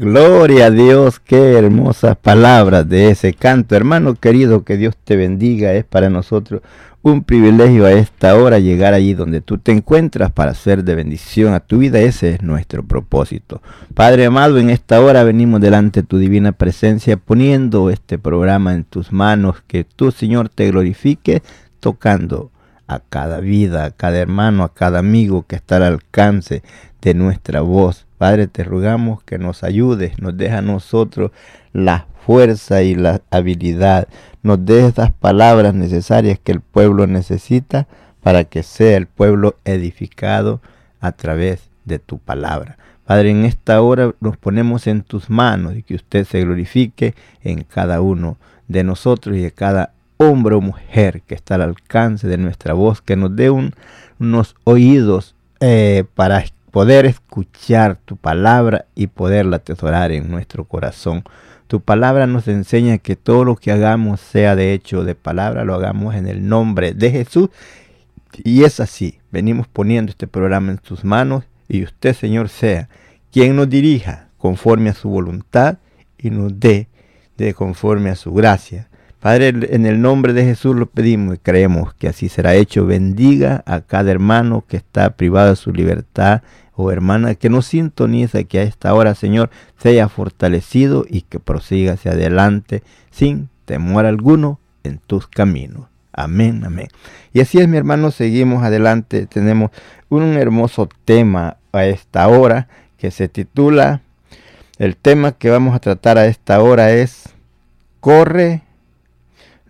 Gloria a Dios, qué hermosas palabras de ese canto. Hermano querido, que Dios te bendiga. Es para nosotros un privilegio a esta hora llegar allí donde tú te encuentras para ser de bendición a tu vida. Ese es nuestro propósito. Padre amado, en esta hora venimos delante de tu divina presencia poniendo este programa en tus manos. Que tú, Señor, te glorifique tocando a cada vida, a cada hermano, a cada amigo que está al alcance de nuestra voz. Padre, te rogamos que nos ayudes, nos deja a nosotros la fuerza y la habilidad, nos dé estas palabras necesarias que el pueblo necesita para que sea el pueblo edificado a través de tu palabra. Padre, en esta hora nos ponemos en tus manos y que usted se glorifique en cada uno de nosotros y de cada hombre o mujer que está al alcance de nuestra voz, que nos dé un, unos oídos eh, para poder escuchar tu palabra y poderla atesorar en nuestro corazón. Tu palabra nos enseña que todo lo que hagamos, sea de hecho de palabra, lo hagamos en el nombre de Jesús. Y es así, venimos poniendo este programa en tus manos y usted, Señor, sea quien nos dirija conforme a su voluntad y nos dé de conforme a su gracia. Padre, en el nombre de Jesús lo pedimos y creemos que así será hecho. Bendiga a cada hermano que está privado de su libertad o hermana que nos sintoniza, que a esta hora, Señor, sea fortalecido y que prosiga hacia adelante sin temor alguno en tus caminos. Amén, amén. Y así es, mi hermano, seguimos adelante. Tenemos un hermoso tema a esta hora que se titula, el tema que vamos a tratar a esta hora es, corre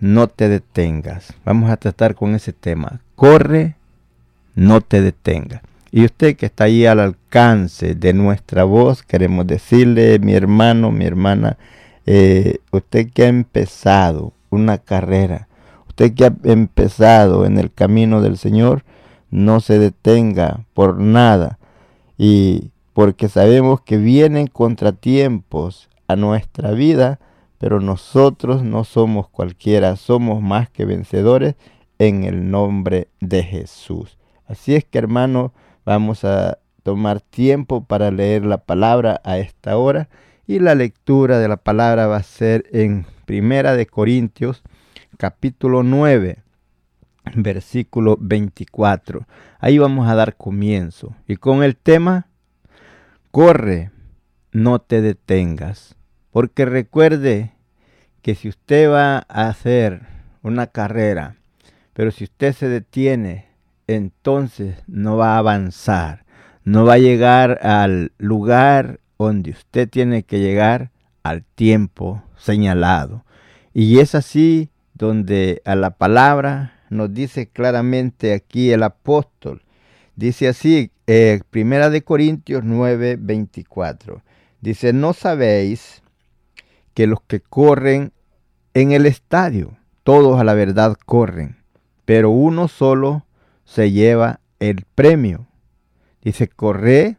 no te detengas. Vamos a tratar con ese tema. Corre, no te detengas. Y usted que está ahí al alcance de nuestra voz, queremos decirle, mi hermano, mi hermana, eh, usted que ha empezado una carrera, usted que ha empezado en el camino del Señor, no se detenga por nada. Y porque sabemos que vienen contratiempos a nuestra vida, pero nosotros no somos cualquiera, somos más que vencedores en el nombre de Jesús. Así es que hermano, vamos a tomar tiempo para leer la palabra a esta hora y la lectura de la palabra va a ser en Primera de Corintios capítulo 9 versículo 24. Ahí vamos a dar comienzo. Y con el tema, corre, no te detengas. Porque recuerde que si usted va a hacer una carrera, pero si usted se detiene, entonces no va a avanzar, no va a llegar al lugar donde usted tiene que llegar al tiempo señalado. Y es así donde a la palabra nos dice claramente aquí el apóstol. Dice así, eh, Primera de Corintios 9, 24. Dice, no sabéis que los que corren en el estadio, todos a la verdad corren, pero uno solo se lleva el premio. Dice, corre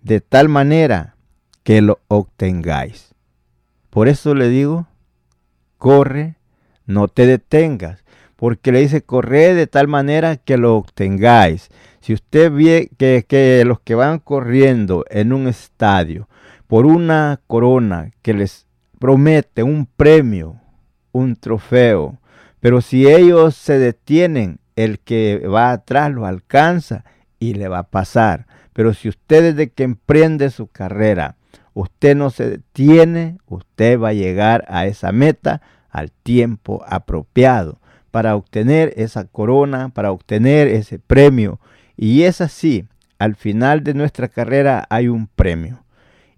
de tal manera que lo obtengáis. Por eso le digo, corre, no te detengas, porque le dice, corre de tal manera que lo obtengáis. Si usted ve que, que los que van corriendo en un estadio por una corona que les promete un premio, un trofeo, pero si ellos se detienen, el que va atrás lo alcanza y le va a pasar. Pero si usted desde que emprende su carrera, usted no se detiene, usted va a llegar a esa meta al tiempo apropiado para obtener esa corona, para obtener ese premio. Y es así, al final de nuestra carrera hay un premio.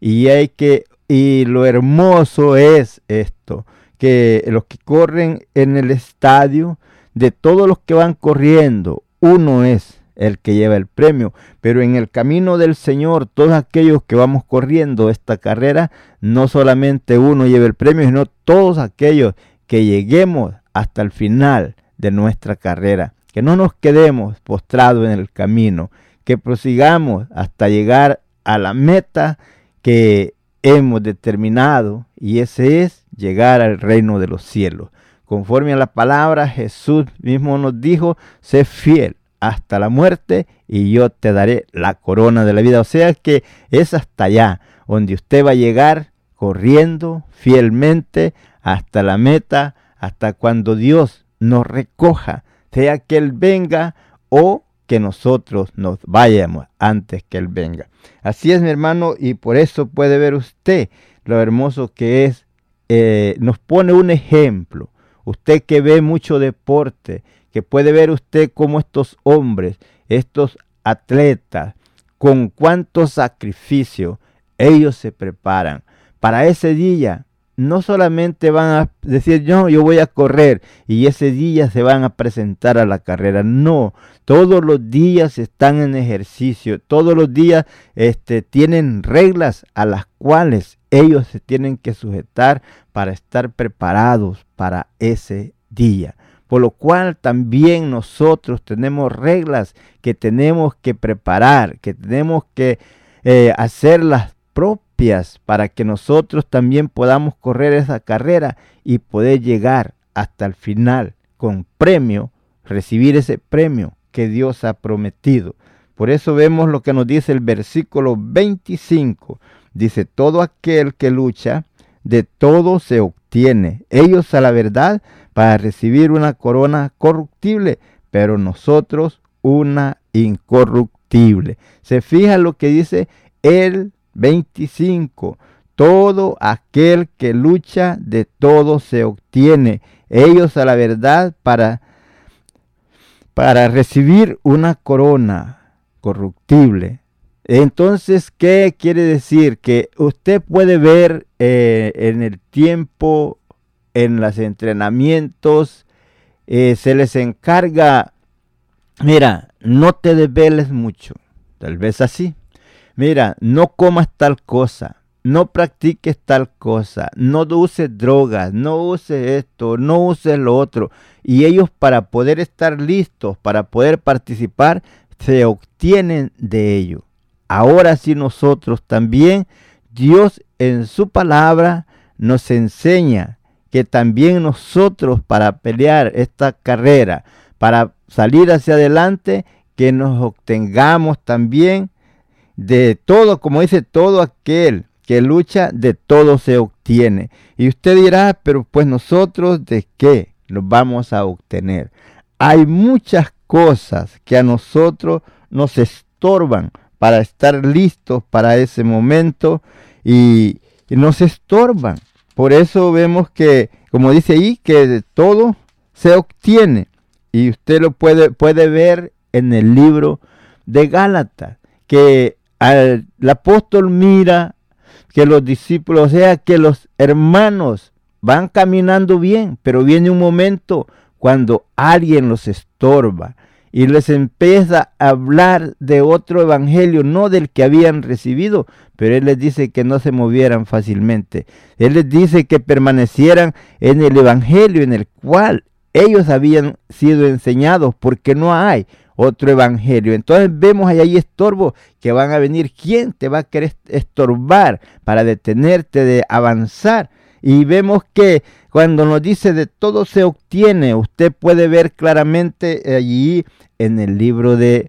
Y hay que y lo hermoso es esto, que los que corren en el estadio, de todos los que van corriendo, uno es el que lleva el premio. Pero en el camino del Señor, todos aquellos que vamos corriendo esta carrera, no solamente uno lleva el premio, sino todos aquellos que lleguemos hasta el final de nuestra carrera. Que no nos quedemos postrados en el camino, que prosigamos hasta llegar a la meta que hemos determinado y ese es llegar al reino de los cielos. Conforme a la palabra, Jesús mismo nos dijo, sé fiel hasta la muerte y yo te daré la corona de la vida. O sea que es hasta allá donde usted va a llegar corriendo fielmente hasta la meta, hasta cuando Dios nos recoja, sea que Él venga o que nosotros nos vayamos antes que Él venga. Así es, mi hermano, y por eso puede ver usted lo hermoso que es. Eh, nos pone un ejemplo. Usted que ve mucho deporte, que puede ver usted cómo estos hombres, estos atletas, con cuánto sacrificio ellos se preparan para ese día no solamente van a decir yo, yo voy a correr y ese día se van a presentar a la carrera. No, todos los días están en ejercicio, todos los días este, tienen reglas a las cuales ellos se tienen que sujetar para estar preparados para ese día. Por lo cual también nosotros tenemos reglas que tenemos que preparar, que tenemos que eh, hacerlas propias para que nosotros también podamos correr esa carrera y poder llegar hasta el final con premio, recibir ese premio que Dios ha prometido. Por eso vemos lo que nos dice el versículo 25. Dice, todo aquel que lucha, de todo se obtiene. Ellos a la verdad para recibir una corona corruptible, pero nosotros una incorruptible. Se fija lo que dice el 25. Todo aquel que lucha de todo se obtiene. Ellos a la verdad para, para recibir una corona corruptible. Entonces, ¿qué quiere decir? Que usted puede ver eh, en el tiempo, en los entrenamientos, eh, se les encarga, mira, no te desveles mucho, tal vez así. Mira, no comas tal cosa, no practiques tal cosa, no uses drogas, no uses esto, no uses lo otro. Y ellos para poder estar listos, para poder participar, se obtienen de ello. Ahora sí nosotros también, Dios en su palabra nos enseña que también nosotros para pelear esta carrera, para salir hacia adelante, que nos obtengamos también de todo, como dice todo aquel que lucha, de todo se obtiene. Y usted dirá, pero pues nosotros de qué nos vamos a obtener. hay muchas cosas que a nosotros nos estorban para estar listos para ese momento y, nos estorban. Por eso vemos que, como dice ahí, que de todo se obtiene. Y usted lo puede, puede ver en el libro de Gálatas, que el apóstol mira que los discípulos, o sea, que los hermanos van caminando bien, pero viene un momento cuando alguien los estorba y les empieza a hablar de otro evangelio, no del que habían recibido, pero Él les dice que no se movieran fácilmente. Él les dice que permanecieran en el evangelio en el cual ellos habían sido enseñados, porque no hay otro evangelio. Entonces vemos ahí estorbo que van a venir. ¿Quién te va a querer estorbar para detenerte de avanzar? Y vemos que cuando nos dice de todo se obtiene, usted puede ver claramente allí en el libro de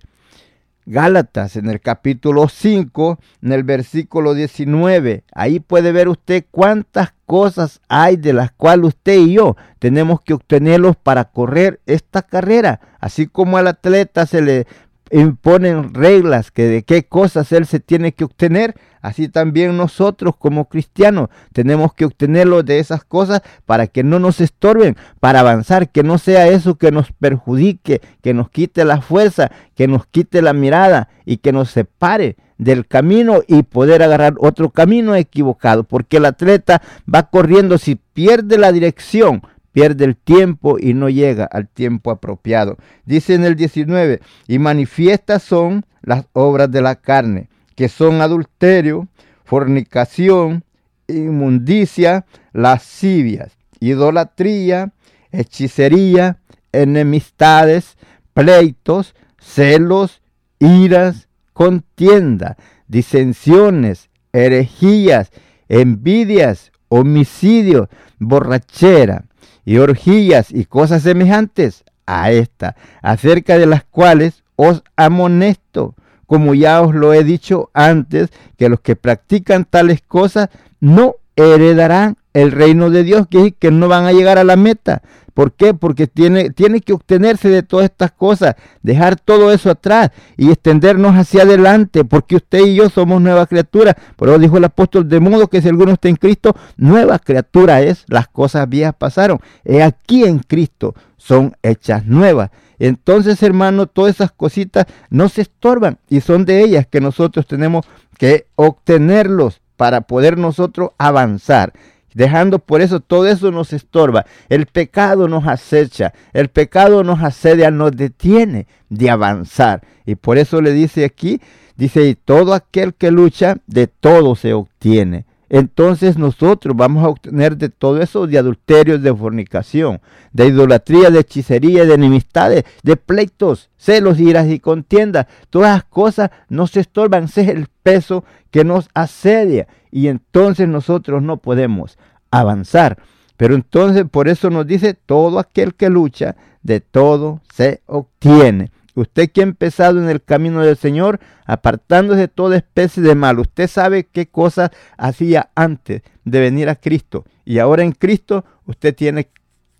Gálatas, en el capítulo 5, en el versículo 19. Ahí puede ver usted cuántas cosas hay de las cuales usted y yo tenemos que obtenerlos para correr esta carrera. Así como al atleta se le imponen reglas que de qué cosas él se tiene que obtener, así también nosotros como cristianos tenemos que obtenerlo de esas cosas para que no nos estorben, para avanzar, que no sea eso que nos perjudique, que nos quite la fuerza, que nos quite la mirada y que nos separe del camino y poder agarrar otro camino equivocado, porque el atleta va corriendo si pierde la dirección, pierde el tiempo y no llega al tiempo apropiado. Dice en el 19, y manifiestas son las obras de la carne, que son adulterio, fornicación, inmundicia, lascivias, idolatría, hechicería, enemistades, pleitos, celos, iras, contienda, disensiones, herejías, envidias, homicidio, borrachera y orgías y cosas semejantes a esta, acerca de las cuales os amonesto, como ya os lo he dicho antes, que los que practican tales cosas no heredarán el reino de Dios, que, que no van a llegar a la meta. ¿Por qué? Porque tiene, tiene que obtenerse de todas estas cosas, dejar todo eso atrás y extendernos hacia adelante, porque usted y yo somos nuevas criaturas. Por eso dijo el apóstol, de modo que si alguno está en Cristo, nueva criatura es, las cosas viejas pasaron. He aquí en Cristo son hechas nuevas. Entonces, hermano, todas esas cositas no se estorban y son de ellas que nosotros tenemos que obtenerlos para poder nosotros avanzar. Dejando por eso todo eso nos estorba. El pecado nos acecha, el pecado nos asedia, nos detiene de avanzar. Y por eso le dice aquí, dice, y todo aquel que lucha, de todo se obtiene. Entonces nosotros vamos a obtener de todo eso de adulterio, de fornicación, de idolatría, de hechicería, de enemistades, de pleitos, celos, iras y contiendas. Todas las cosas nos estorban, ese es el peso que nos asedia y entonces nosotros no podemos avanzar. Pero entonces por eso nos dice, todo aquel que lucha, de todo se obtiene. Usted que ha empezado en el camino del Señor, apartándose de toda especie de mal, usted sabe qué cosas hacía antes de venir a Cristo. Y ahora en Cristo usted tiene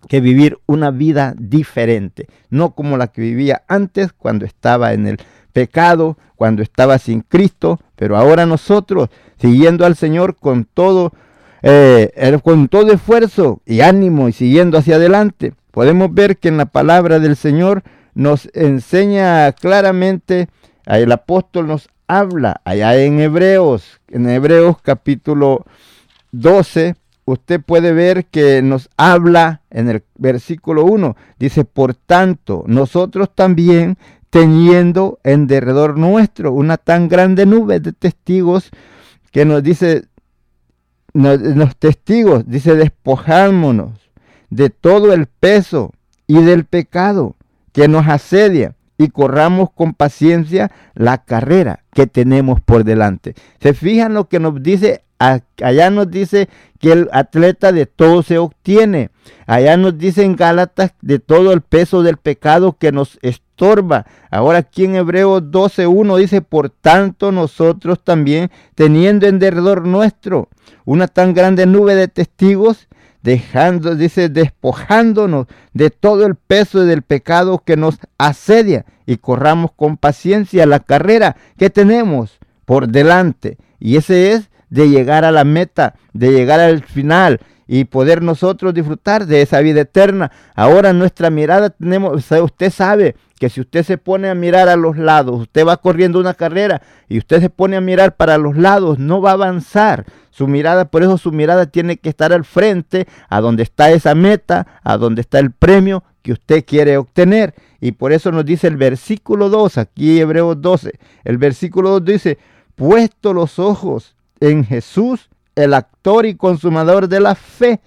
que vivir una vida diferente, no como la que vivía antes cuando estaba en el pecado, cuando estaba sin Cristo, pero ahora nosotros, siguiendo al Señor con todo, eh, con todo esfuerzo y ánimo y siguiendo hacia adelante, podemos ver que en la palabra del Señor nos enseña claramente, el apóstol nos habla allá en Hebreos, en Hebreos capítulo 12, usted puede ver que nos habla en el versículo 1, dice, por tanto, nosotros también, teniendo en derredor nuestro una tan grande nube de testigos que nos dice, los testigos, dice, despojámonos de todo el peso y del pecado que nos asedia y corramos con paciencia la carrera que tenemos por delante. ¿Se fijan lo que nos dice allá nos dice que el atleta de todo se obtiene. Allá nos dice en Gálatas de todo el peso del pecado que nos estorba. Ahora aquí en Hebreos 12.1 dice, por tanto nosotros también, teniendo en derredor nuestro una tan grande nube de testigos, dejando, dice, despojándonos de todo el peso del pecado que nos asedia y corramos con paciencia la carrera que tenemos por delante. Y ese es de llegar a la meta, de llegar al final y poder nosotros disfrutar de esa vida eterna. Ahora nuestra mirada tenemos, usted sabe que si usted se pone a mirar a los lados, usted va corriendo una carrera y usted se pone a mirar para los lados, no va a avanzar. Su mirada, por eso su mirada tiene que estar al frente, a donde está esa meta, a donde está el premio que usted quiere obtener. Y por eso nos dice el versículo 2, aquí Hebreos 12, el versículo 2 dice, puesto los ojos en Jesús, el actor y consumador de la fe,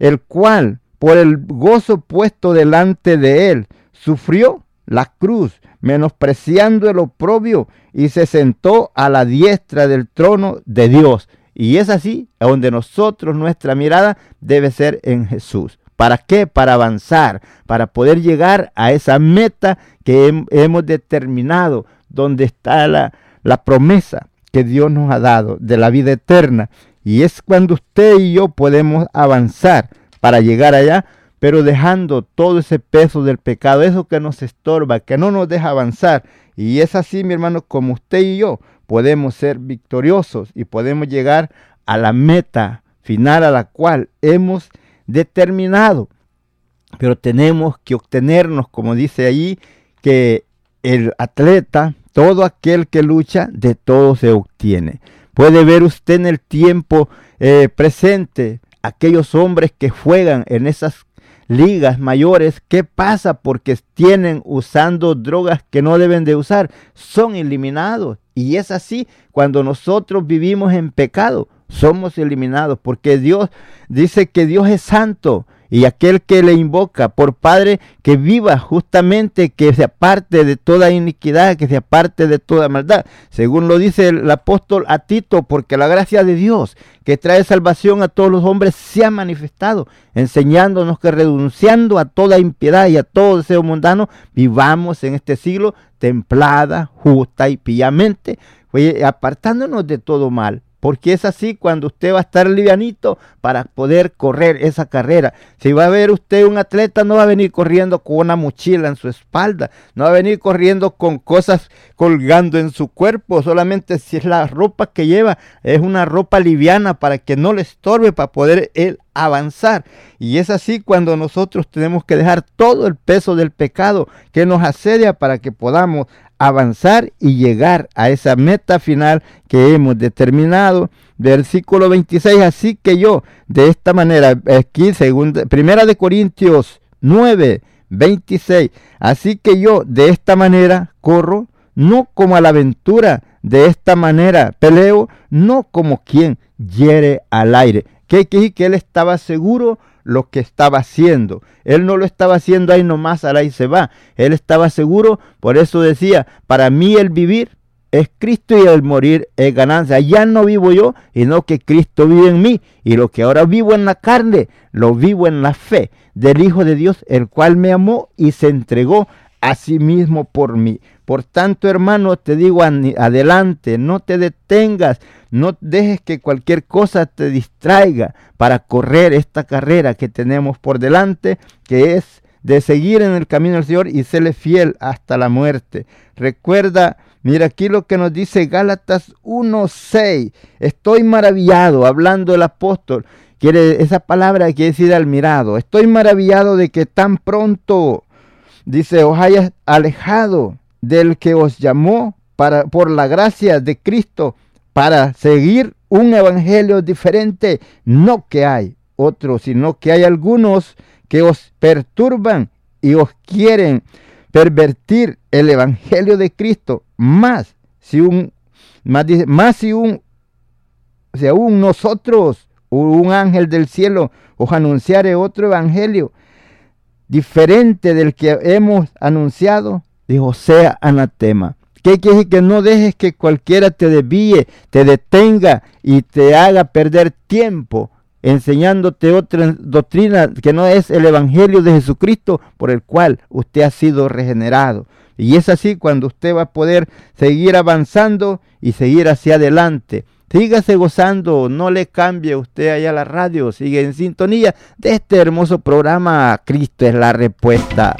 el cual, por el gozo puesto delante de él, sufrió la cruz, menospreciando el oprobio, y se sentó a la diestra del trono de Dios. Y es así donde nosotros, nuestra mirada debe ser en Jesús. ¿Para qué? Para avanzar, para poder llegar a esa meta que hemos determinado, donde está la, promesa que Dios nos ha dado de la vida eterna. Y es cuando usted y yo podemos avanzar para llegar allá, pero dejando todo ese peso del pecado, eso que nos estorba, que no nos deja avanzar. Y es así, mi hermano, como usted y yo podemos ser victoriosos y podemos llegar a la meta final a la cual hemos determinado. Pero tenemos que obtenernos, como dice allí, que el atleta, todo aquel que lucha, de todo se obtiene. Puede ver usted en el tiempo eh, presente aquellos hombres que juegan en esas ligas mayores, ¿qué pasa? Porque tienen usando drogas que no deben de usar, son eliminados. Y es así cuando nosotros vivimos en pecado, somos eliminados, porque Dios dice que Dios es santo y aquel que le invoca por Padre que viva justamente, que se aparte de toda iniquidad, que se aparte de toda maldad. Según lo dice el apóstol a Tito, porque la gracia de Dios que trae salvación a todos los hombres se ha manifestado, enseñándonos que renunciando a toda impiedad y a todo deseo mundano, vivamos en este siglo templada, justa y piamente, apartándonos de todo mal porque es así cuando usted va a estar livianito para poder correr esa carrera. Si va a ver usted un atleta, no va a venir corriendo con una mochila en su espalda, no va a venir corriendo con cosas colgando en su cuerpo, solamente si es la ropa que lleva, es una ropa liviana para que no le estorbe para poder él avanzar. Y es así cuando nosotros tenemos que dejar todo el peso del pecado que nos asedia para que podamos avanzar y llegar a esa meta final que hemos determinado. Versículo 26, así que yo de esta manera, aquí primera de Corintios 9, 26, así que yo de esta manera corro, no como a la aventura, de esta manera peleo, no como quien hiere al aire. Que, que, que él estaba seguro lo que estaba haciendo. Él no lo estaba haciendo ahí nomás, ahí se va. Él estaba seguro, por eso decía, para mí el vivir es Cristo y el morir es ganancia. Ya no vivo yo, sino que Cristo vive en mí. Y lo que ahora vivo en la carne, lo vivo en la fe del Hijo de Dios, el cual me amó y se entregó a sí mismo por mí. Por tanto, hermano, te digo adelante, no te detengas, no dejes que cualquier cosa te distraiga para correr esta carrera que tenemos por delante, que es de seguir en el camino del Señor y serle fiel hasta la muerte. Recuerda, mira aquí lo que nos dice Gálatas 1.6. Estoy maravillado, hablando el apóstol. Quiere, esa palabra quiere decir admirado. Estoy maravillado de que tan pronto, dice, os hayas alejado del que os llamó para, por la gracia de Cristo para seguir un evangelio diferente. No que hay otro, sino que hay algunos que os perturban y os quieren pervertir el evangelio de Cristo. Más si un, más, más si un, si aún nosotros, un ángel del cielo, os anunciare otro evangelio diferente del que hemos anunciado, dijo, sea anatema. ¿Qué quiere decir? Que no dejes que cualquiera te desvíe, te detenga y te haga perder tiempo enseñándote otra doctrina que no es el Evangelio de Jesucristo por el cual usted ha sido regenerado. Y es así cuando usted va a poder seguir avanzando y seguir hacia adelante. Sígase gozando, no le cambie usted allá la radio, sigue en sintonía de este hermoso programa. Cristo es la respuesta.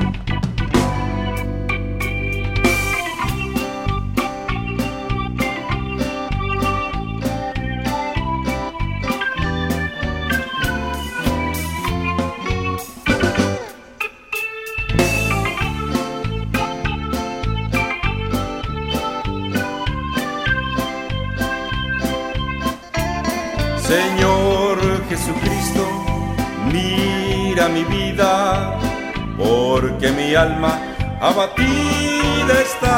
Mi vida, porque mi alma abatida está.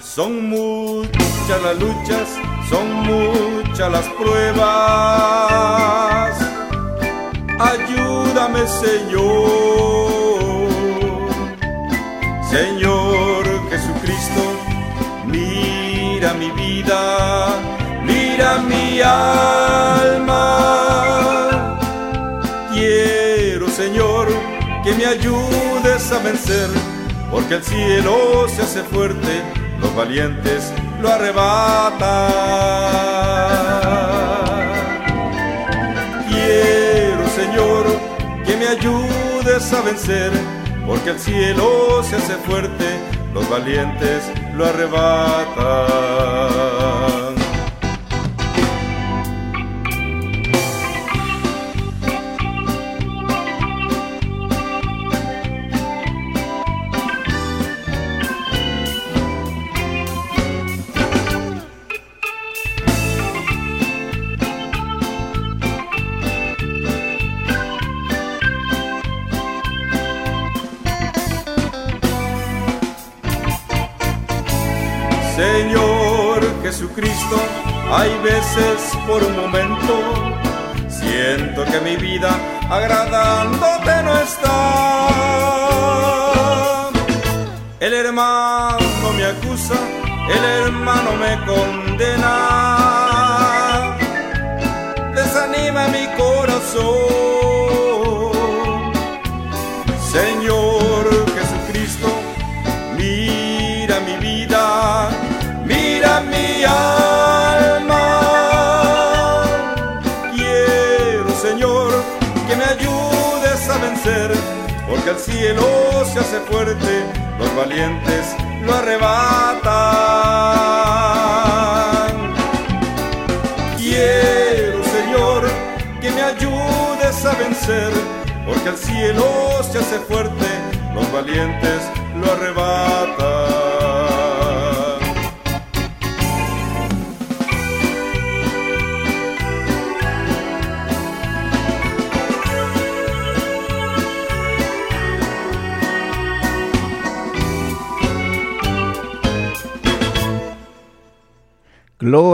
Son muchas las luchas, son muchas las pruebas. Ayúdame, Señor. Señor Jesucristo, mira mi vida mira mi alma. Vencer, porque el cielo se hace fuerte, los valientes lo arrebatan. Quiero, Señor, que me ayudes a vencer, porque el cielo se hace fuerte, los valientes lo arrebatan.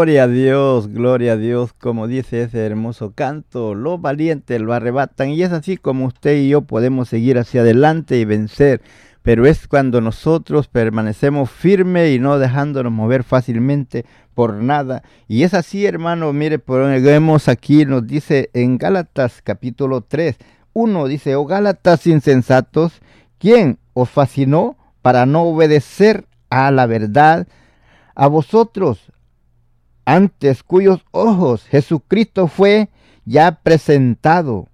Gloria a Dios, gloria a Dios, como dice ese hermoso canto, los valientes lo arrebatan y es así como usted y yo podemos seguir hacia adelante y vencer, pero es cuando nosotros permanecemos firmes y no dejándonos mover fácilmente por nada. Y es así, hermano, mire, por vemos aquí, nos dice en Gálatas capítulo 3, uno dice, oh Gálatas insensatos, ¿quién os fascinó para no obedecer a la verdad? A vosotros antes cuyos ojos Jesucristo fue ya presentado,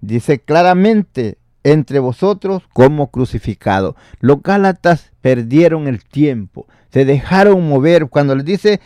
dice claramente, entre vosotros como crucificado. Los Gálatas perdieron el tiempo, se dejaron mover. Cuando les dice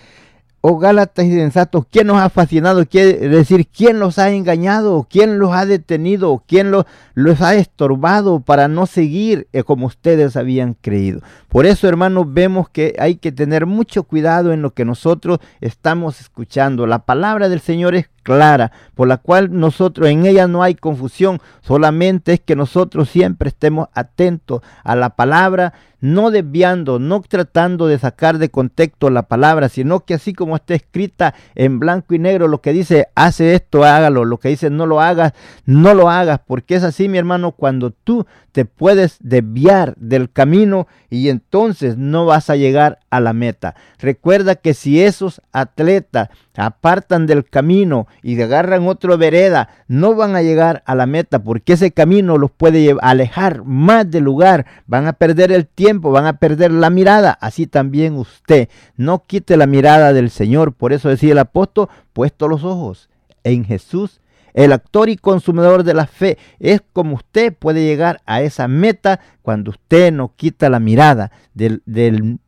oh Gálatas y sensatos, ¿quién nos ha fascinado? Quiere decir, ¿quién los ha engañado? ¿Quién los ha detenido? ¿Quién los, los ha estorbado para no seguir eh, como ustedes habían creído? Por eso, hermanos, vemos que hay que tener mucho cuidado en lo que nosotros estamos escuchando. La palabra del Señor es clara, por la cual nosotros en ella no hay confusión, solamente es que nosotros siempre estemos atentos a la palabra, no desviando, no tratando de sacar de contexto la palabra, sino que así como está escrita en blanco y negro, lo que dice, hace esto, hágalo, lo que dice, no lo hagas, no lo hagas, porque es así, mi hermano, cuando tú te puedes desviar del camino y entonces no vas a llegar a la meta. Recuerda que si esos atletas apartan del camino y agarran otra vereda, no van a llegar a la meta porque ese camino los puede alejar más del lugar, van a perder el tiempo, van a perder la mirada. Así también usted, no quite la mirada del Señor. Por eso decía el apóstol, puesto los ojos en Jesús el actor y consumidor de la fe es como usted puede llegar a esa meta cuando usted no quita la mirada del,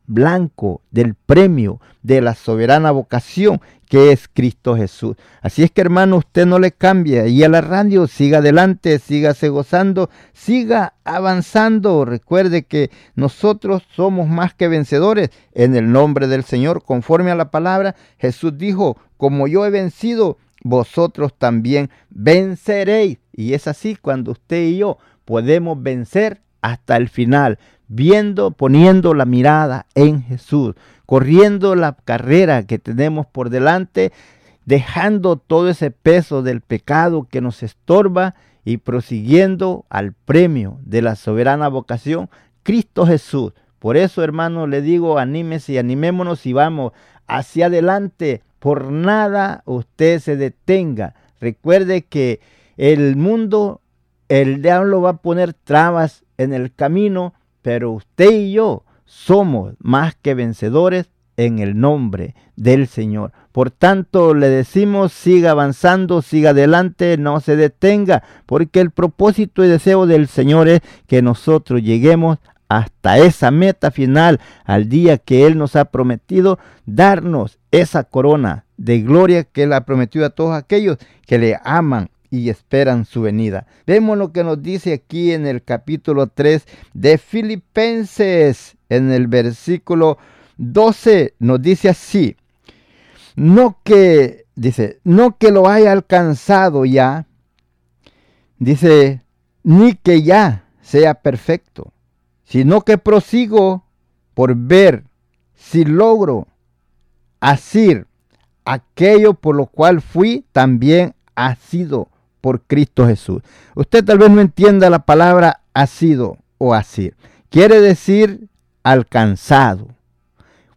blanco, del premio, de la soberana vocación que es Cristo Jesús. Así es que hermano, usted no le cambie y a la radio siga adelante, sígase gozando, siga avanzando. Recuerde que nosotros somos más que vencedores en el nombre del Señor. Conforme a la palabra, Jesús dijo, como yo he vencido, vosotros también venceréis. Y es así cuando usted y yo podemos vencer hasta el final, viendo, poniendo la mirada en Jesús, corriendo la carrera que tenemos por delante, dejando todo ese peso del pecado que nos estorba y prosiguiendo al premio de la soberana vocación, Cristo Jesús. Por eso, hermano, le digo, anímese y animémonos y vamos hacia adelante por nada usted se detenga. Recuerde que el mundo, el diablo va a poner trabas en el camino, pero usted y yo somos más que vencedores en el nombre del Señor. Por tanto, le decimos, siga avanzando, siga adelante, no se detenga, porque el propósito y deseo del Señor es que nosotros lleguemos hasta esa meta final, al día que Él nos ha prometido darnos esa corona de gloria que Él ha prometido a todos aquellos que le aman y esperan su venida. Vemos lo que nos dice aquí en el capítulo 3 de Filipenses, en el versículo 12, nos dice así, no que, dice, no que lo haya alcanzado ya, dice, ni que ya sea perfecto, sino que prosigo por ver si logro asir aquello por lo cual fui también sido por Cristo Jesús. Usted tal vez no entienda la palabra sido o asir. Quiere decir alcanzado.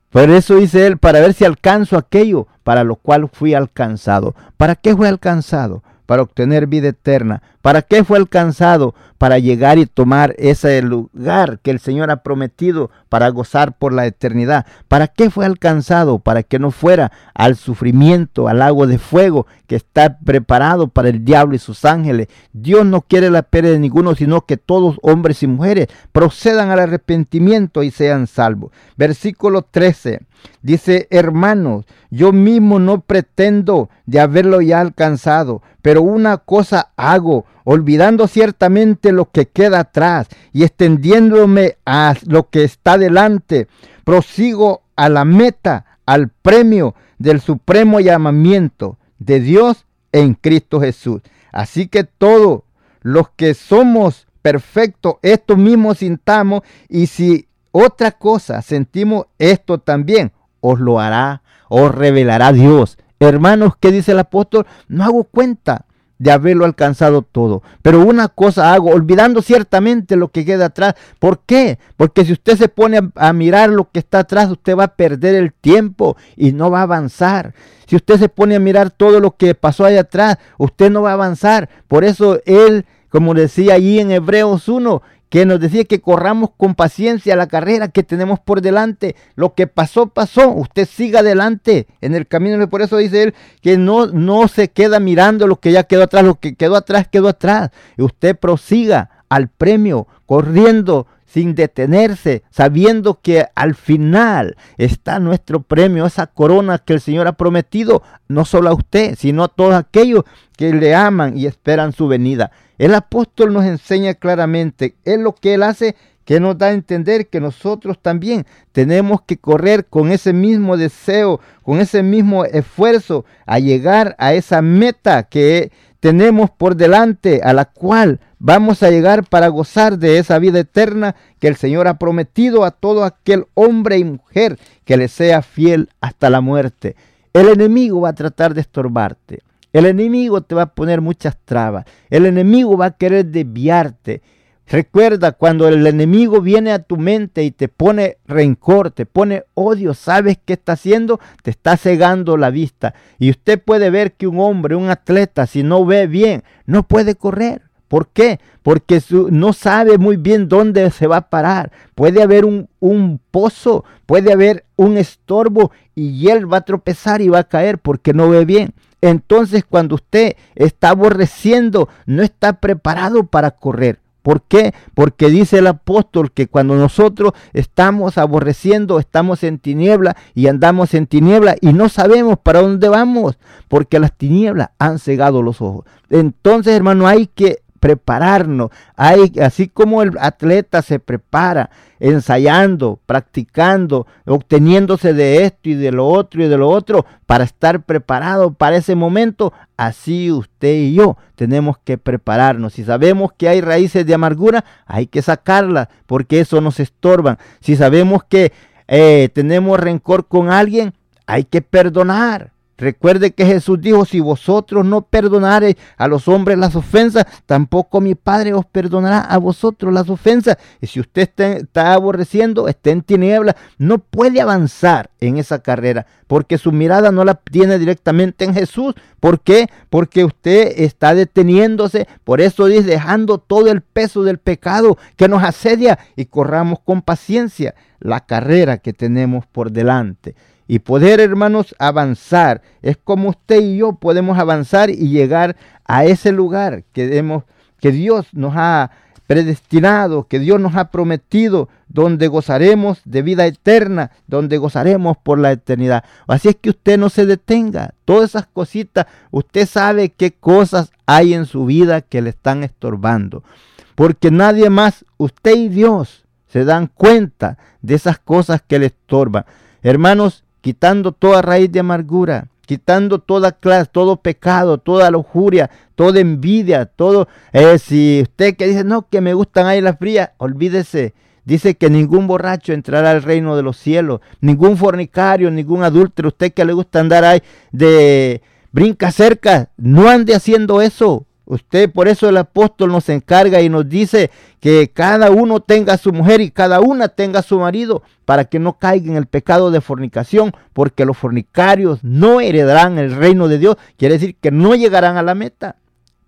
Por eso dice él, para ver si alcanzo aquello para lo cual fui alcanzado. ¿Para qué fue alcanzado? Para obtener vida eterna. ¿Para qué fue alcanzado? Para llegar y tomar ese lugar que el Señor ha prometido para gozar por la eternidad. ¿Para qué fue alcanzado? Para que no fuera al sufrimiento, al lago de fuego que está preparado para el diablo y sus ángeles. Dios no quiere la pérdida de ninguno, sino que todos, hombres y mujeres, procedan al arrepentimiento y sean salvos. Versículo 13. Dice, hermanos, yo mismo no pretendo de haberlo ya alcanzado, pero una cosa hago, olvidando ciertamente lo que queda atrás y extendiéndome a lo que está delante, prosigo a la meta, al premio del supremo llamamiento de Dios en Cristo Jesús. Así que todos los que somos perfectos, esto mismo sintamos y si otra cosa sentimos esto también, os lo hará, os revelará Dios. Hermanos, ¿qué dice el apóstol? No hago cuenta de haberlo alcanzado todo. Pero una cosa hago, olvidando ciertamente lo que queda atrás. ¿Por qué? Porque si usted se pone a, mirar lo que está atrás, usted va a perder el tiempo y no va a avanzar. Si usted se pone a mirar todo lo que pasó allá atrás, usted no va a avanzar. Por eso él, como decía allí en Hebreos 1, que nos decía que corramos con paciencia la carrera que tenemos por delante. Lo que pasó, pasó. Usted siga adelante en el camino. Por eso dice él que no, no se queda mirando lo que ya quedó atrás. Lo que quedó atrás, quedó atrás. Y usted prosiga al premio, corriendo sin detenerse, sabiendo que al final está nuestro premio, esa corona que el Señor ha prometido, no solo a usted, sino a todos aquellos que le aman y esperan su venida. El apóstol nos enseña claramente, es lo que él hace que nos da a entender que nosotros también tenemos que correr con ese mismo deseo, con ese mismo esfuerzo a llegar a esa meta que tenemos por delante, a la cual vamos a llegar para gozar de esa vida eterna que el Señor ha prometido a todo aquel hombre y mujer que le sea fiel hasta la muerte. El enemigo va a tratar de estorbarte. El enemigo te va a poner muchas trabas. El enemigo va a querer desviarte. Recuerda, cuando el enemigo viene a tu mente y te pone rencor, te pone odio, ¿sabes qué está haciendo? Te está cegando la vista. Y usted puede ver que un hombre, un atleta, si no ve bien, no puede correr. ¿Por qué? Porque no sabe muy bien dónde se va a parar. Puede haber un, un, pozo, puede haber un estorbo y él va a tropezar y va a caer porque no ve bien. Entonces cuando usted está aborreciendo, no está preparado para correr. ¿Por qué? Porque dice el apóstol que cuando nosotros estamos aborreciendo, estamos en tiniebla y andamos en tiniebla y no sabemos para dónde vamos, porque las tinieblas han cegado los ojos. Entonces, hermano, hay que prepararnos. Así como el atleta se prepara ensayando, practicando, obteniéndose de esto y de lo otro y de lo otro para estar preparado para ese momento, así usted y yo tenemos que prepararnos. Si sabemos que hay raíces de amargura, hay que sacarlas porque eso nos estorban. Si sabemos que eh, tenemos rencor con alguien, hay que perdonar. Recuerde que Jesús dijo, si vosotros no perdonareis a los hombres las ofensas, tampoco mi Padre os perdonará a vosotros las ofensas. Y si usted está, aborreciendo, está en tinieblas, no puede avanzar en esa carrera, porque su mirada no la tiene directamente en Jesús. ¿Por qué? Porque usted está deteniéndose, por eso dice, dejando todo el peso del pecado que nos asedia y corramos con paciencia la carrera que tenemos por delante y poder, hermanos, avanzar. Es como usted y yo podemos avanzar y llegar a ese lugar que, hemos, que Dios nos ha predestinado, que Dios nos ha prometido, donde gozaremos de vida eterna, donde gozaremos por la eternidad. Así es que usted no se detenga. Todas esas cositas, usted sabe qué cosas hay en su vida que le están estorbando. Porque nadie más, usted y Dios, se dan cuenta de esas cosas que le estorban. Hermanos, quitando toda raíz de amargura, quitando toda clase, todo pecado, toda lujuria, toda envidia, todo. Eh, si usted que dice, no, que me gustan ahí las frías, olvídese. Dice que ningún borracho entrará al reino de los cielos, ningún fornicario, ningún adúltero, usted que le gusta andar ahí de brinca cerca, no ande haciendo eso. Usted, por eso el apóstol nos encarga y nos dice que cada uno tenga su mujer y cada una tenga su marido para que no caiga en el pecado de fornicación, porque los fornicarios no heredarán el reino de Dios. Quiere decir que no llegarán a la meta.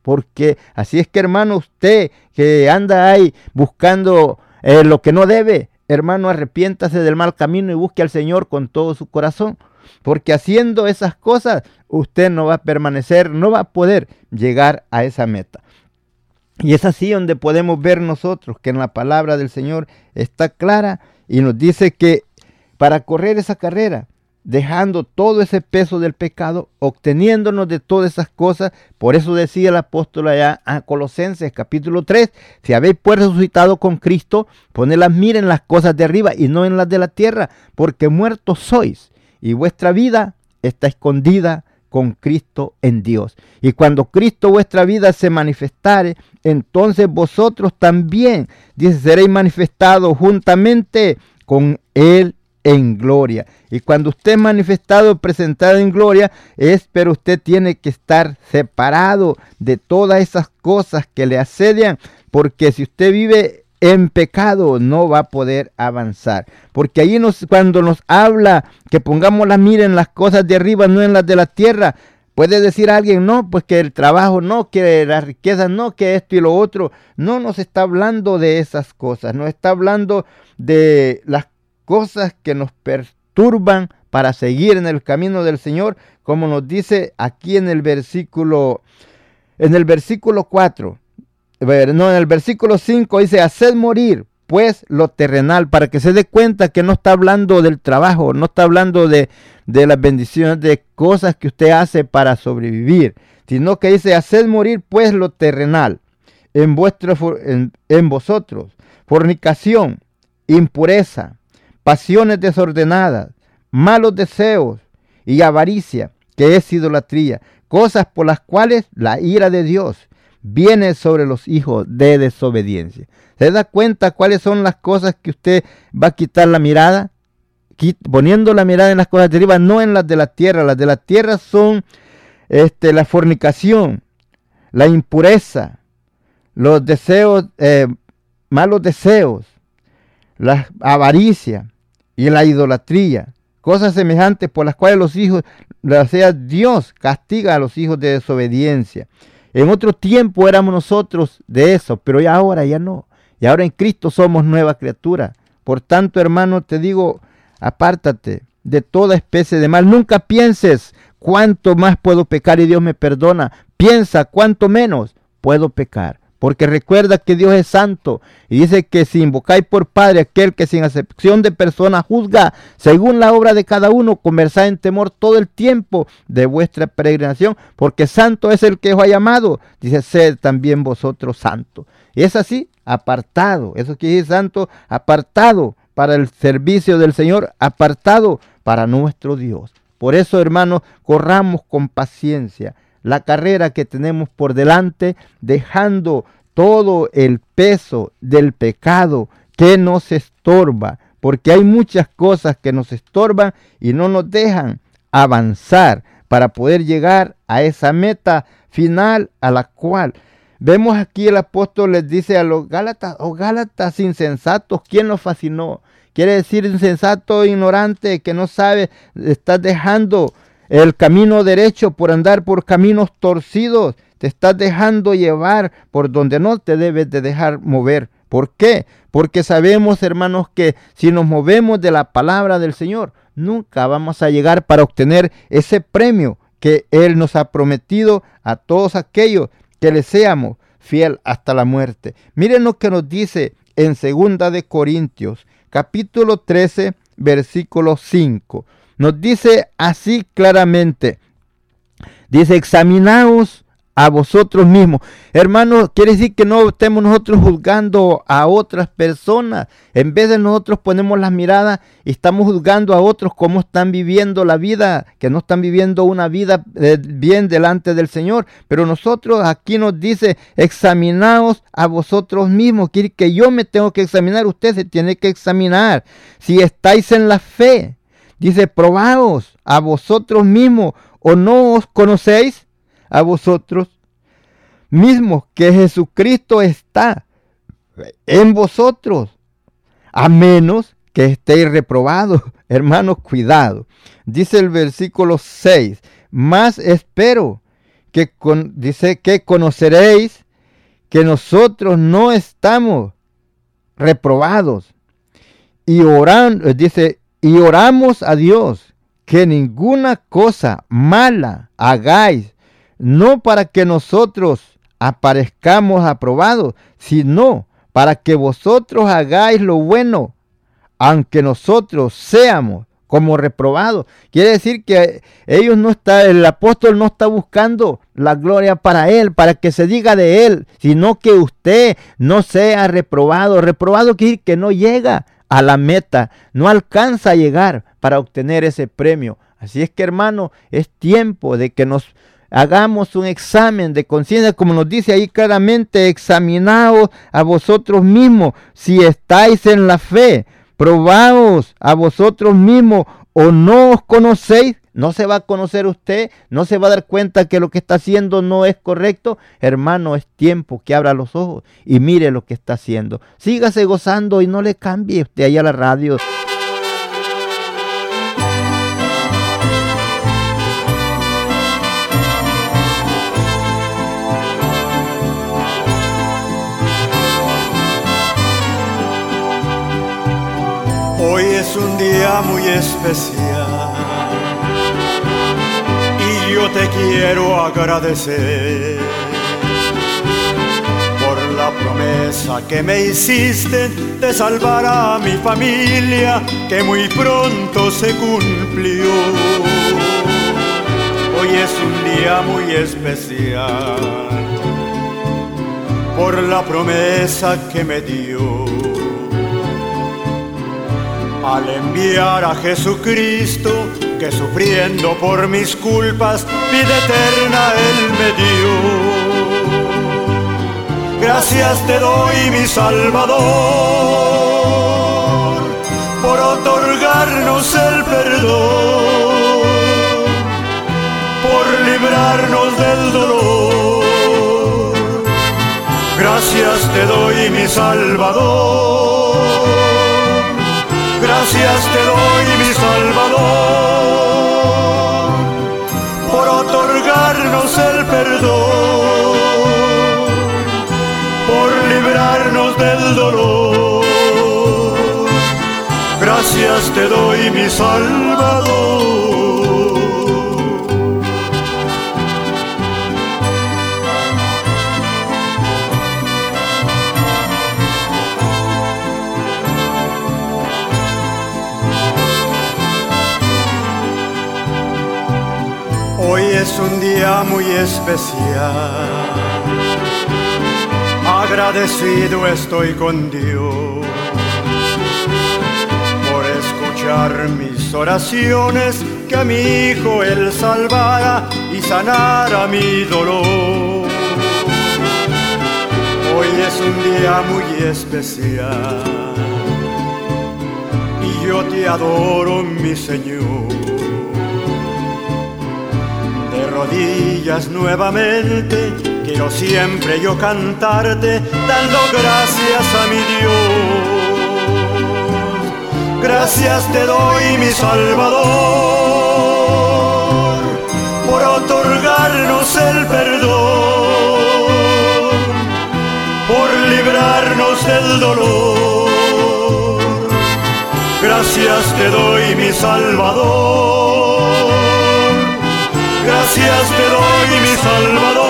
Porque así es que hermano, usted que anda ahí buscando eh, lo que no debe, hermano, arrepiéntase del mal camino y busque al Señor con todo su corazón. Porque haciendo esas cosas, usted no va a permanecer, no va a poder llegar a esa meta. Y es así donde podemos ver nosotros que en la palabra del Señor está clara y nos dice que para correr esa carrera, dejando todo ese peso del pecado, obteniéndonos de todas esas cosas, por eso decía el apóstol allá a Colosenses capítulo 3, si habéis pues resucitado con Cristo, poned las miren en las cosas de arriba y no en las de la tierra, porque muertos sois y vuestra vida está escondida con Cristo en Dios. Y cuando Cristo vuestra vida se manifestare, entonces vosotros también, dice, seréis manifestados juntamente con Él en gloria. Y cuando usted es manifestado, presentado en gloria, es, pero usted tiene que estar separado de todas esas cosas que le asedian, porque si usted vive en pecado no va a poder avanzar. Porque ahí nos, cuando nos habla que pongamos la mira en las cosas de arriba, no en las de la tierra, puede decir alguien, no, pues que el trabajo no, que la riqueza no, que esto y lo otro. No nos está hablando de esas cosas, nos está hablando de las cosas que nos perturban para seguir en el camino del Señor, como nos dice aquí en el versículo, en el versículo 4 no, en el versículo 5 dice, haced morir pues lo terrenal, para que se dé cuenta que no está hablando del trabajo, no está hablando de, de las bendiciones, de cosas que usted hace para sobrevivir, sino que dice, haced morir pues lo terrenal en, vuestro, en, en vosotros, fornicación, impureza, pasiones desordenadas, malos deseos y avaricia, que es idolatría, cosas por las cuales la ira de Dios viene sobre los hijos de desobediencia. ¿Se da cuenta cuáles son las cosas que usted va a quitar la mirada? Poniendo la mirada en las cosas de arriba, no en las de la tierra. Las de la tierra son este, la fornicación, la impureza, los deseos, eh, malos deseos, la avaricia y la idolatría, cosas semejantes por las cuales los hijos, sea, Dios castiga a los hijos de desobediencia. En otro tiempo éramos nosotros de eso, pero ya ahora ya no. Y ahora en Cristo somos nueva criatura. Por tanto, hermano, te digo, apártate de toda especie de mal. Nunca pienses cuánto más puedo pecar y Dios me perdona. Piensa cuánto menos puedo pecar. Porque recuerda que Dios es santo y dice que si invocáis por Padre aquel que sin acepción de persona juzga según la obra de cada uno, conversad en temor todo el tiempo de vuestra peregrinación, porque santo es el que os ha llamado. Dice, sed también vosotros santos. Y es así, apartado. Eso quiere decir santo, apartado para el servicio del Señor, apartado para nuestro Dios. Por eso, hermanos, corramos con paciencia la carrera que tenemos por delante, dejando todo el peso del pecado que nos estorba, porque hay muchas cosas que nos estorban y no nos dejan avanzar para poder llegar a esa meta final a la cual vemos aquí el apóstol les dice a los Gálatas, o oh, Gálatas insensatos, ¿quién los fascinó? Quiere decir insensato, ignorante, que no sabe, estás dejando el camino derecho por andar por caminos torcidos. Te estás dejando llevar por donde no te debes de dejar mover. ¿Por qué? Porque sabemos, hermanos, que si nos movemos de la palabra del Señor, nunca vamos a llegar para obtener ese premio que Él nos ha prometido a todos aquellos que le seamos fiel hasta la muerte. Miren lo que nos dice en segunda de Corintios, capítulo 13, versículo 5 nos dice así claramente. Dice, examinaos a vosotros mismos. Hermanos, quiere decir que no estemos nosotros juzgando a otras personas. En vez de nosotros ponemos las miradas y estamos juzgando a otros cómo están viviendo la vida, que no están viviendo una vida eh, bien delante del Señor. Pero nosotros aquí nos dice, examinaos a vosotros mismos. Quiere que yo me tengo que examinar, usted se tiene que examinar. Si estáis en la fe, Dice, probaos a vosotros mismos o no os conocéis a vosotros mismos que Jesucristo está en vosotros, a menos que estéis reprobados. Hermanos, cuidado. Dice el versículo 6, más espero que dice que conoceréis que nosotros no estamos reprobados. Y orando, dice, y oramos a Dios que ninguna cosa mala hagáis, no para que nosotros aparezcamos aprobados, sino para que vosotros hagáis lo bueno, aunque nosotros seamos como reprobados. Quiere decir que ellos no está, el apóstol no está buscando la gloria para él, para que se diga de él, sino que usted no sea reprobado. Reprobado quiere decir que no llega a la meta, no alcanza a llegar para obtener ese premio. Así es que hermano, es tiempo de que nos hagamos un examen de conciencia, como nos dice ahí claramente, examinaos a vosotros mismos si estáis en la fe, probaos a vosotros mismos o no os conocéis no se va a conocer usted, no se va a dar cuenta que lo que está haciendo no es correcto. Hermano, es tiempo que abra los ojos y mire lo que está haciendo. Sígase gozando y no le cambie usted ahí a la radio. Hoy es un día muy especial yo te quiero agradecer por la promesa que me hiciste de salvar a mi familia que muy pronto se cumplió. Hoy es un día muy especial por la promesa que me dio al enviar a Jesucristo que sufriendo por mis culpas vida eterna Él me dio. Gracias te doy mi Salvador por otorgarnos el perdón, por librarnos del dolor. Gracias te doy mi Salvador. Gracias te doy mi Salvador te doy mi Salvador. Hoy es un día muy especial. Agradecido estoy con Dios mis oraciones, que a mi hijo él salvara y sanara mi dolor. Hoy es un día muy especial y yo te adoro, mi Señor rodillas nuevamente, quiero siempre yo cantarte, dando gracias a mi Dios. Gracias te doy, mi Salvador, por otorgarnos el perdón, por librarnos del dolor. Gracias te doy, mi Salvador gracias te doy mi Salvador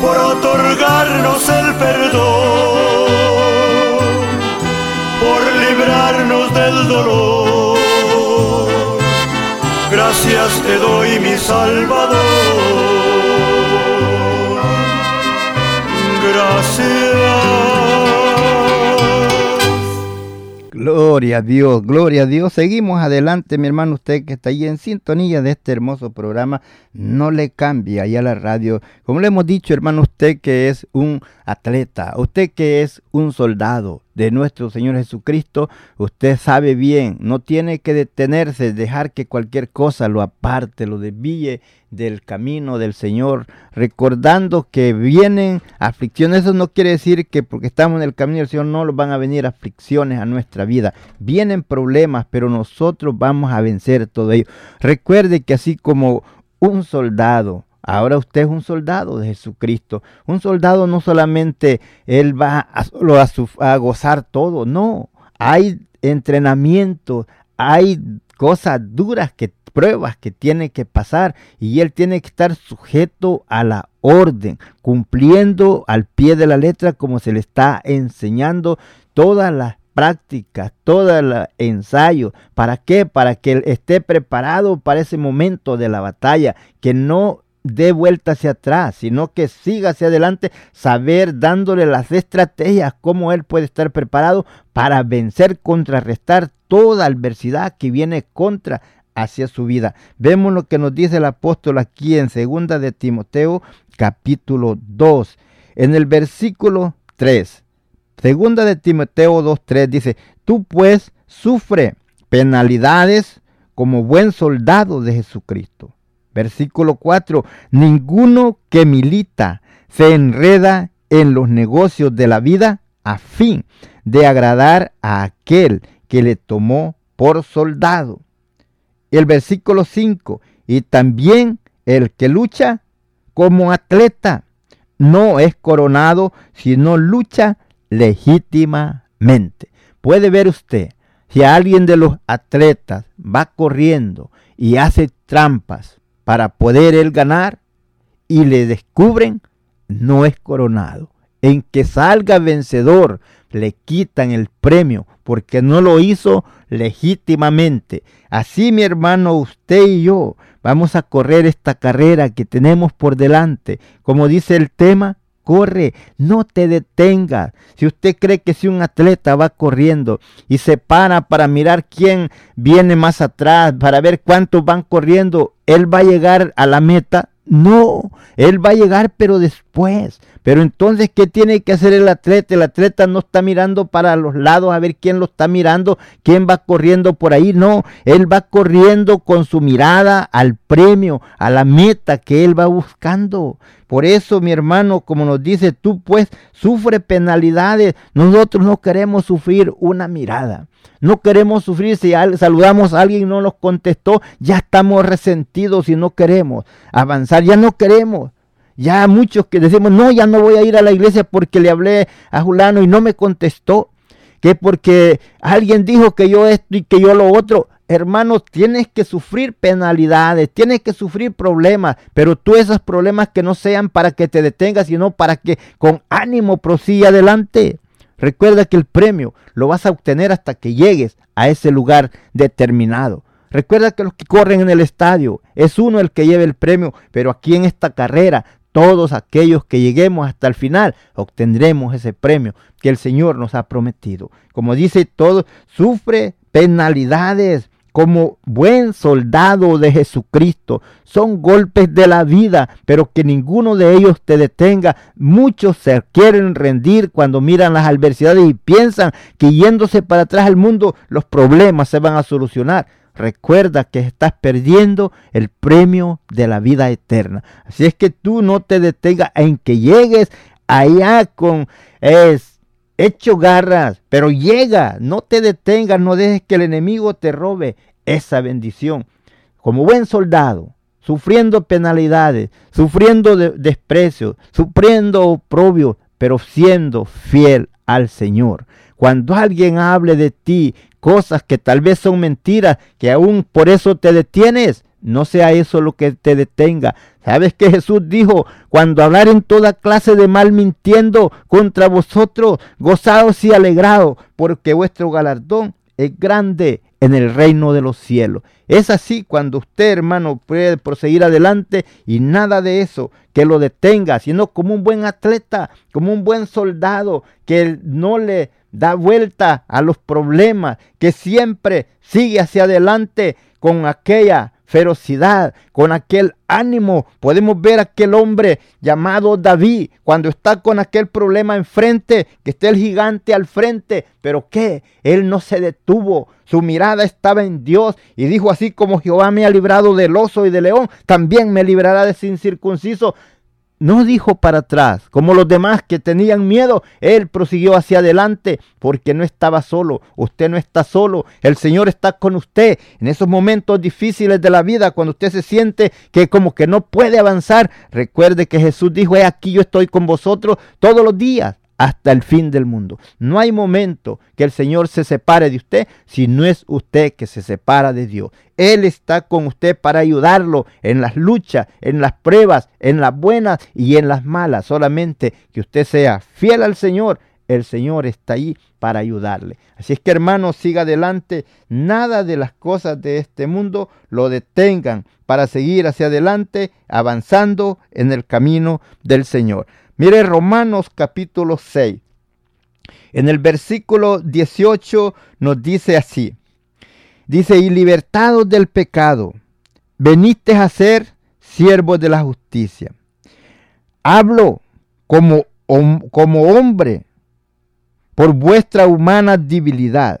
por otorgarnos el perdón, del dolor. Gracias te doy mi Salvador. Gracias. Gloria a Dios, gloria a Dios. Seguimos adelante, mi hermano, usted que está ahí en sintonía de este hermoso programa, no le cambie ahí a la radio. Como le hemos dicho, hermano, usted que es un atleta, usted que es un soldado de nuestro Señor Jesucristo, usted sabe bien, no tiene que detenerse, dejar que cualquier cosa lo aparte, lo desvíe del camino del Señor, recordando que vienen aflicciones. Eso no quiere decir que porque estamos en el camino del Señor no van a venir aflicciones a nuestra vida. Vienen problemas, pero nosotros vamos a vencer todo ello. Recuerde que así como un soldado, Ahora usted es un soldado de Jesucristo. Un soldado no solamente él va a, a, gozar todo, no. Hay entrenamiento, hay cosas duras que pruebas que tiene que pasar y él tiene que estar sujeto a la orden, cumpliendo al pie de la letra como se le está enseñando todas las prácticas, todo el ensayo. ¿Para qué? Para que él esté preparado para ese momento de la batalla, que no dé vuelta hacia atrás, sino que siga hacia adelante, saber dándole las estrategias, cómo él puede estar preparado para vencer, contrarrestar toda adversidad que viene contra hacia su vida. Vemos lo que nos dice el apóstol aquí en segunda de Timoteo capítulo 2, en el versículo 3. Segunda de Timoteo 2:3 dice, "Tú pues sufre penalidades como buen soldado de Jesucristo." Versículo 4, "Ninguno que milita se enreda en los negocios de la vida a fin de agradar a aquel que le tomó por soldado. El versículo 5, y también el que lucha como atleta no es coronado, sino lucha legítimamente. Puede ver usted, si alguien de los atletas va corriendo y hace trampas para poder él ganar y le descubren, no es coronado. En que salga vencedor, le quitan el premio porque no lo hizo legítimamente. Así, mi hermano, usted y yo vamos a correr esta carrera que tenemos por delante. Como dice el tema, corre, no te detengas. Si usted cree que si un atleta va corriendo y se para para mirar quién viene más atrás, para ver cuántos van corriendo, él va a llegar a la meta, No, Él va a llegar pero después. Pero entonces, ¿qué tiene que hacer el atleta? El atleta no está mirando para los lados a ver quién lo está mirando, quién va corriendo por ahí. No, Él va corriendo con su mirada al premio, a la meta que Él va buscando. Por eso, mi hermano, como nos dice, tú pues sufre penalidades. Nosotros no queremos sufrir una mirada. No queremos sufrir si saludamos a alguien y no nos contestó. Ya estamos resentidos y no queremos avanzar. Ya no queremos. Ya muchos que decimos, no, ya no voy a ir a la iglesia porque le hablé a Julano y no me contestó. Que porque alguien dijo que yo esto y que yo lo otro. Hermanos, tienes que sufrir penalidades, tienes que sufrir problemas, pero tú esos problemas que no sean para que te detengas, sino para que con ánimo prosiga adelante. Recuerda que el premio lo vas a obtener hasta que llegues a ese lugar determinado. Recuerda que los que corren en el estadio es uno el que lleva el premio, pero aquí en esta carrera todos aquellos que lleguemos hasta el final obtendremos ese premio que el Señor nos ha prometido. Como dice todo, sufre penalidades como buen soldado de Jesucristo. Son golpes de la vida, pero que ninguno de ellos te detenga. Muchos se quieren rendir cuando miran las adversidades y piensan que yéndose para atrás al mundo los problemas se van a solucionar recuerda que estás perdiendo el premio de la vida eterna. Así es que tú no te detengas en que llegues allá con es hecho garras, pero llega, no te detengas, no dejes que el enemigo te robe esa bendición. Como buen soldado, sufriendo penalidades, sufriendo desprecio, sufriendo oprobio, pero siendo fiel al Señor. Cuando alguien hable de ti cosas que tal vez son mentiras, que aún por eso te detienes. No sea eso lo que te detenga. ¿Sabes que Jesús dijo? Cuando en toda clase de mal mintiendo contra vosotros, gozaos y alegrados, porque vuestro galardón es grande en el reino de los cielos. Es así cuando usted, hermano, puede proseguir adelante y nada de eso que lo detenga, sino como un buen atleta, como un buen soldado, que no le da vuelta a los problemas, que siempre sigue hacia adelante con aquella ferocidad, con aquel ánimo. Podemos ver aquel hombre llamado David cuando está con aquel problema enfrente, que está el gigante al frente, pero que él no se detuvo. Su mirada estaba en Dios y dijo así como Jehová me ha librado del oso y del león, también me librará de sin circunciso no dijo para atrás, como los demás que tenían miedo, él prosiguió hacia adelante porque no estaba solo, usted no está solo, el Señor está con usted. En esos momentos difíciles de la vida, cuando usted se siente que como que no puede avanzar, recuerde que Jesús dijo, he aquí yo estoy con vosotros todos los días hasta el fin del mundo. No hay momento que el Señor se separe de usted si no es usted que se separa de Dios. Él está con usted para ayudarlo en las luchas, en las pruebas, en las buenas y en las malas. Solamente que usted sea fiel al Señor. El Señor está ahí para ayudarle. Así es que hermano, siga adelante. Nada de las cosas de este mundo lo detengan para seguir hacia adelante, avanzando en el camino del Señor. Mire Romanos capítulo 6. En el versículo 18 nos dice así. Dice, y libertados del pecado, veniste a ser siervos de la justicia. Hablo como, como hombre por vuestra humana debilidad,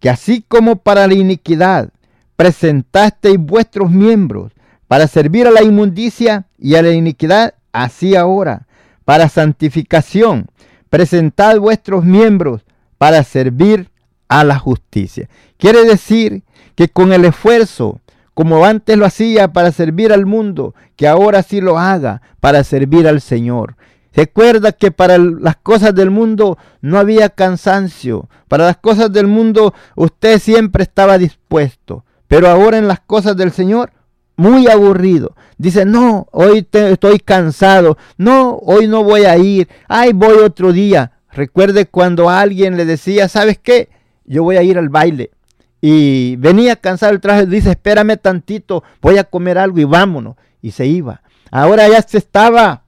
que así como para la iniquidad presentasteis vuestros miembros para servir a la inmundicia y a la iniquidad, así ahora para santificación. Presentad vuestros miembros para servir a la justicia. Quiere decir que con el esfuerzo, como antes lo hacía para servir al mundo, que ahora sí lo haga para servir al Señor. Recuerda que para las cosas del mundo no había cansancio. Para las cosas del mundo usted siempre estaba dispuesto. Pero ahora en las cosas del Señor muy aburrido. Dice, no, hoy estoy cansado. No, hoy no voy a ir. Ay, voy otro día. Recuerde cuando alguien le decía, ¿sabes qué? Yo voy a ir al baile. Y venía cansado el traje, dice, espérame tantito, voy a comer algo y vámonos. Y se iba. Ahora ya se estaba,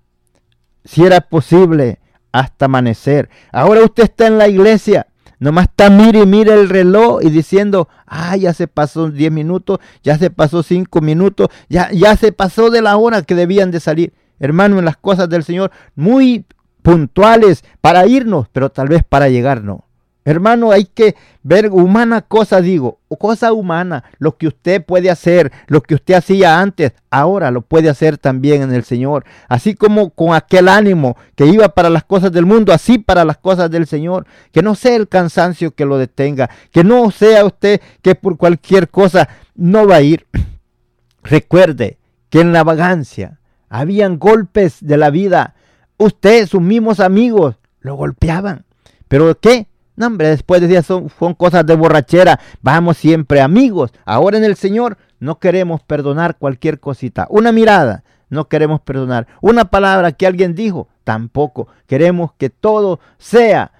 si era posible, hasta amanecer. Ahora usted está en la iglesia Nomás está mire y mire el reloj y diciendo, ah, ya se pasó 10 minutos, ya se pasó 5 minutos, ya, ya se pasó de la hora que debían de salir. Hermano, en las cosas del Señor, muy puntuales para irnos, pero tal vez para llegar no. Hermano, hay que ver humana cosa, digo, cosa humana, lo que usted puede hacer, lo que usted hacía antes, ahora lo puede hacer también en el Señor. Así como con aquel ánimo que iba para las cosas del mundo, así para las cosas del Señor. Que no sea el cansancio que lo detenga, que no sea usted que por cualquier cosa no va a ir. Recuerde que en la vagancia habían golpes de la vida. Usted, sus mismos amigos, lo golpeaban. ¿Pero qué? No, hombre, después decía, son, son cosas de borrachera. Vamos siempre amigos. Ahora en el Señor no queremos perdonar cualquier cosita. Una mirada, no queremos perdonar. Una palabra que alguien dijo, tampoco. Queremos que todo sea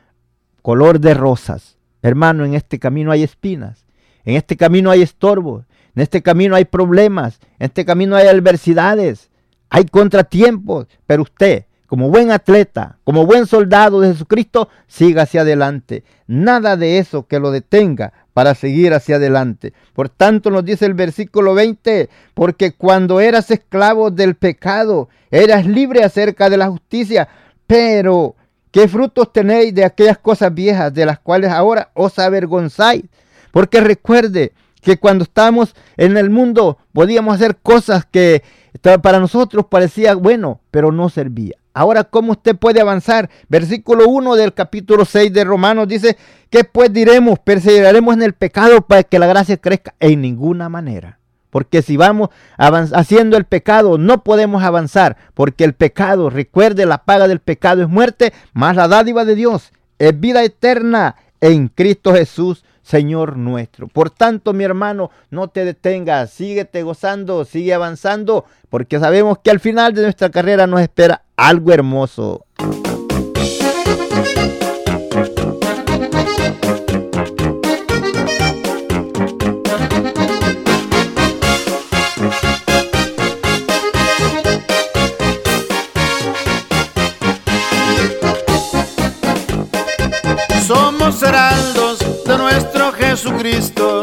color de rosas. Hermano, en este camino hay espinas. En este camino hay estorbos. En este camino hay problemas. En este camino hay adversidades. Hay contratiempos. Pero usted como buen atleta, como buen soldado de Jesucristo, siga hacia adelante. Nada de eso que lo detenga para seguir hacia adelante. Por tanto nos dice el versículo 20, porque cuando eras esclavo del pecado, eras libre acerca de la justicia, pero ¿qué frutos tenéis de aquellas cosas viejas de las cuales ahora os avergonzáis? Porque recuerde que cuando estábamos en el mundo podíamos hacer cosas que para nosotros parecía bueno, pero no servía. Ahora, ¿cómo usted puede avanzar? Versículo 1 del capítulo 6 de Romanos dice, ¿qué pues diremos? ¿Perseveraremos en el pecado para que la gracia crezca? En ninguna manera. Porque si vamos haciendo el pecado, no podemos avanzar. Porque el pecado, recuerde, la paga del pecado es muerte, más la dádiva de Dios es vida eterna en Cristo Jesús, Señor nuestro. Por tanto, mi hermano, no te detengas, síguete gozando, sigue avanzando, porque sabemos que al final de nuestra carrera nos espera algo hermoso. Somos heraldos de nuestro Jesucristo,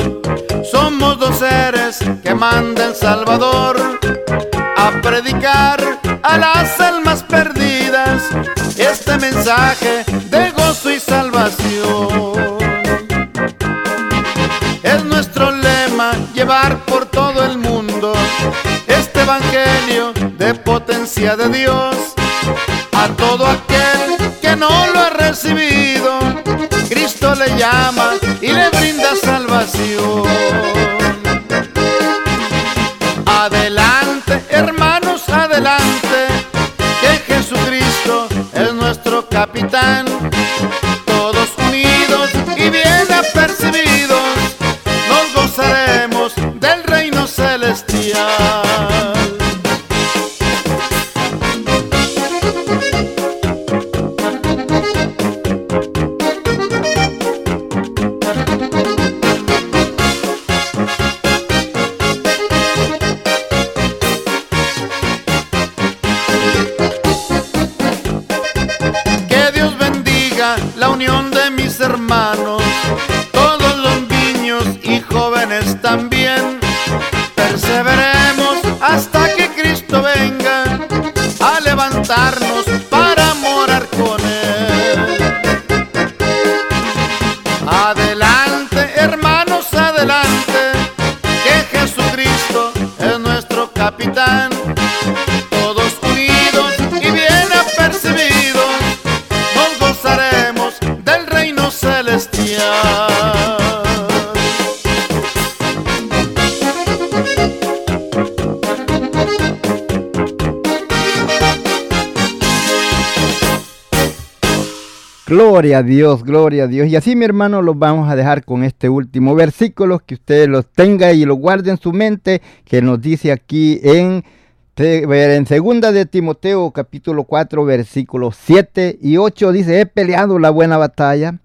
somos dos seres que manda el Salvador a predicar a las este mensaje de gozo y salvación. Es nuestro lema llevar por todo el mundo este evangelio de potencia de Dios a todo aquel que no lo ha recibido. Cristo le llama y le brinda salvación. Capitán. Gloria a Dios, gloria a Dios. Y así mi hermano los vamos a dejar con este último versículo, que ustedes los tenga y lo guarden en su mente, que nos dice aquí en, en segunda de Timoteo capítulo 4 versículos 7 y 8 dice, he peleado la buena batalla,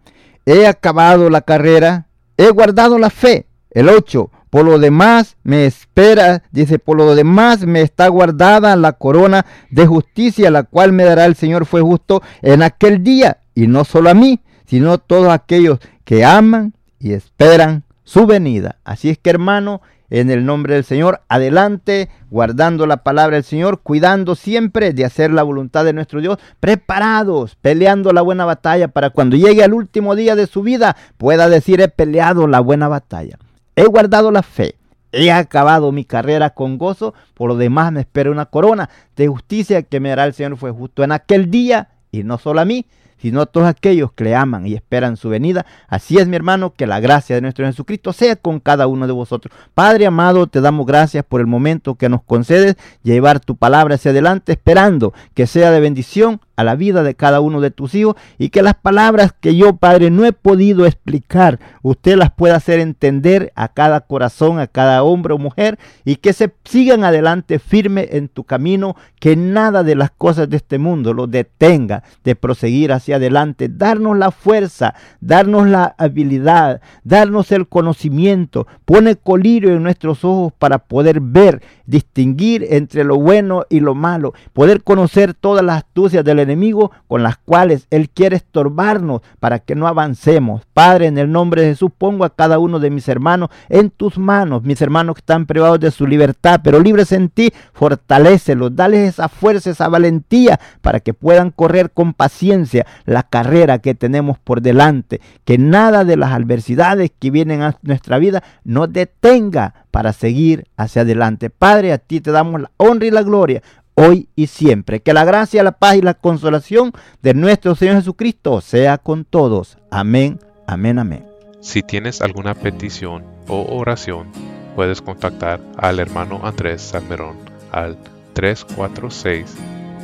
he acabado la carrera, he guardado la fe. El 8, por lo demás me espera, dice, por lo demás me está guardada la corona de justicia, la cual me dará el Señor fue justo en aquel día y no solo a mí, sino todos aquellos que aman y esperan su venida. Así es que hermano, en el nombre del Señor, adelante, guardando la palabra del Señor, cuidando siempre de hacer la voluntad de nuestro Dios, preparados, peleando la buena batalla para cuando llegue al último día de su vida pueda decir he peleado la buena batalla, he guardado la fe, he acabado mi carrera con gozo, por lo demás me espera una corona de justicia que me dará el Señor fue justo en aquel día y no solo a mí, sino a todos aquellos que le aman y esperan su venida. Así es, mi hermano, que la gracia de nuestro Jesucristo sea con cada uno de vosotros. Padre amado, te damos gracias por el momento que nos concedes llevar tu palabra hacia adelante, esperando que sea de bendición a la vida de cada uno de tus hijos y que las palabras que yo, Padre, no he podido explicar, usted las pueda hacer entender a cada corazón, a cada hombre o mujer y que se sigan adelante firme en tu camino, que nada de las cosas de este mundo lo detenga de proseguir hacia adelante, darnos la fuerza, darnos la habilidad, darnos el conocimiento, pone colirio en nuestros ojos para poder ver, distinguir entre lo bueno y lo malo, poder conocer todas las astucias del enemigo con las cuales Él quiere estorbarnos para que no avancemos. Padre, en el nombre de Jesús pongo a cada uno de mis hermanos en tus manos, mis hermanos que están privados de su libertad, pero libres en ti, fortalécelos, dales esa fuerza, esa valentía para que puedan correr con paciencia la carrera que tenemos por delante, que nada de las adversidades que vienen a nuestra vida nos detenga para seguir hacia adelante. Padre, a ti te damos la honra y la gloria hoy y siempre. Que la gracia, la paz y la consolación de nuestro Señor Jesucristo sea con todos. Amén, amén, amén. Si tienes alguna petición o oración, puedes contactar al hermano Andrés Salmerón al 346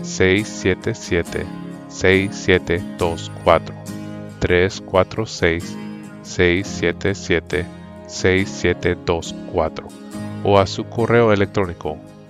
677 6724 346 677 6724 o a su correo electrónico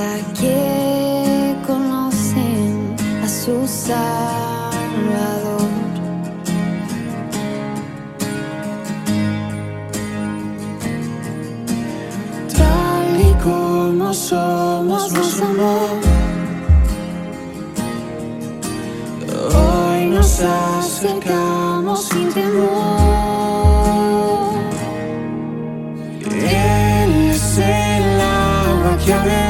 hasta que conocen a su Salvador. Tal y como somos, nos amó. Hoy nos acercamos sin temor. Él es el agua que